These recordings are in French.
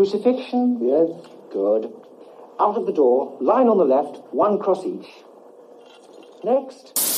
Crucifixion? Yes. Good. Out of the door, line on the left, one cross each. Next.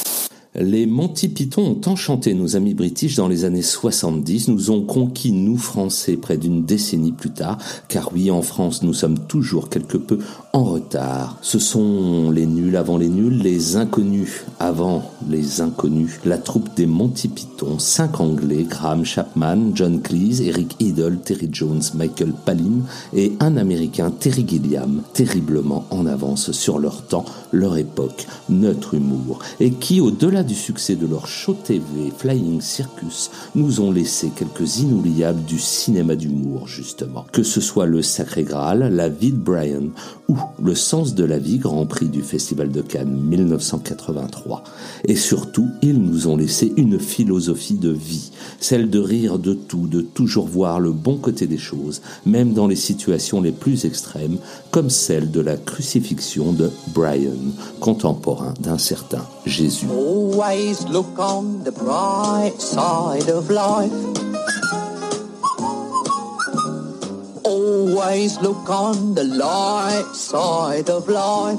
Les Monty Python ont enchanté nos amis british dans les années 70, nous ont conquis nous français près d'une décennie plus tard, car oui, en France, nous sommes toujours quelque peu en retard. Ce sont les nuls avant les nuls, les inconnus avant les inconnus. La troupe des Monty Python, cinq Anglais, Graham Chapman, John Cleese, Eric Idle, Terry Jones, Michael Palin et un Américain, Terry Gilliam, terriblement en avance sur leur temps, leur époque, notre humour, et qui, au-delà du succès de leur show TV Flying Circus, nous ont laissé quelques inoubliables du cinéma d'humour, justement. Que ce soit le Sacré Graal, la vie de Brian ou le sens de la vie Grand Prix du Festival de Cannes 1983. Et surtout, ils nous ont laissé une philosophie de vie, celle de rire de tout, de toujours voir le bon côté des choses, même dans les situations les plus extrêmes, comme celle de la crucifixion de Brian, contemporain d'un certain Jésus. Always look on the bright side of life. Always look on the light side of life.